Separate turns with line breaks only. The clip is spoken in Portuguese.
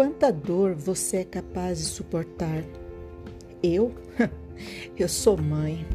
quanta dor você é capaz de suportar. Eu? Eu sou mãe.